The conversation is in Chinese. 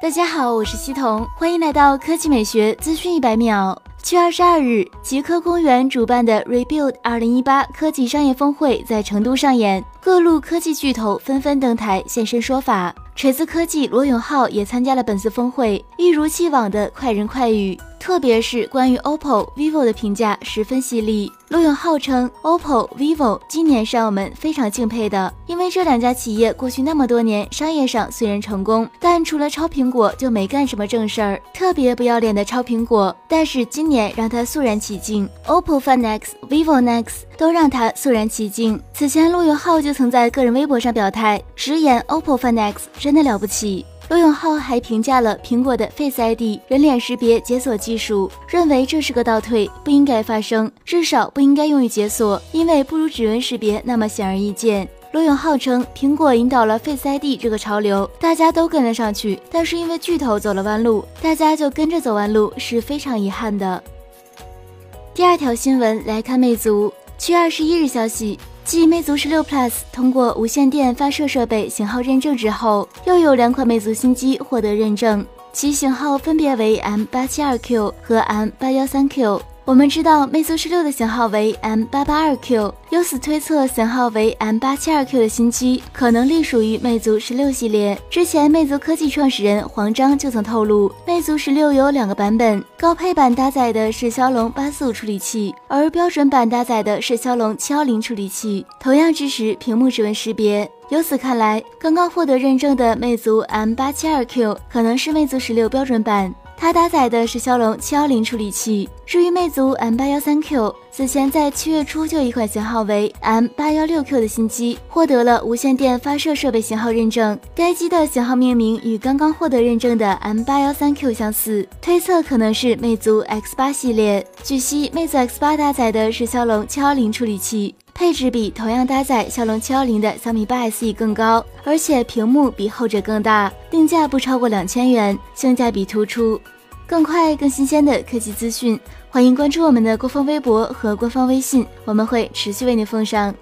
大家好，我是西彤，欢迎来到科技美学资讯一百秒。七月二十二日，极客公园主办的 Rebuild 二零一八科技商业峰会在成都上演，各路科技巨头纷纷登台现身说法。锤子科技罗永浩也参加了本次峰会，一如既往的快人快语。特别是关于 OPPO、vivo 的评价十分犀利。罗永浩称，OPPO、vivo 今年是让我们非常敬佩的，因为这两家企业过去那么多年商业上虽然成功，但除了抄苹果就没干什么正事儿，特别不要脸的抄苹果。但是今年让他肃然起敬，OPPO Find X、vivo Nex 都让他肃然起敬。此前罗永浩就曾在个人微博上表态，直言 OPPO Find X 真的了不起。罗永浩还评价了苹果的 Face ID 人脸识别解锁技术，认为这是个倒退，不应该发生，至少不应该用于解锁，因为不如指纹识别那么显而易见。罗永浩称，苹果引导了 Face ID 这个潮流，大家都跟了上去，但是因为巨头走了弯路，大家就跟着走弯路，是非常遗憾的。第二条新闻来看，魅族七月二十一日消息。继魅族十六 Plus 通过无线电发射设备型号认证之后，又有两款魅族新机获得认证，其型号分别为 M 八七二 Q 和 M 八幺三 Q。我们知道魅族十六的型号为 M 八八二 Q，由此推测型号为 M 八七二 Q 的新机可能隶属于魅族十六系列。之前魅族科技创始人黄章就曾透露，魅族十六有两个版本，高配版搭载的是骁龙八四五处理器，而标准版搭载的是骁龙七幺零处理器，同样支持屏幕指纹识别。由此看来，刚刚获得认证的魅族 M 八七二 Q 可能是魅族十六标准版。它搭载的是骁龙七幺零处理器。至于魅族 M 八幺三 Q，此前在七月初就一款型号为 M 八幺六 Q 的新机获得了无线电发射设备型号认证。该机的型号命名与刚刚获得认证的 M 八幺三 Q 相似，推测可能是魅族 X 八系列。据悉，魅族 X 八搭载的是骁龙七幺零处理器，配置比同样搭载骁龙七幺零的小米八 SE 更高，而且屏幕比后者更大，定价不超过两千元，性价比突出。更快、更新鲜的科技资讯，欢迎关注我们的官方微博和官方微信，我们会持续为您奉上。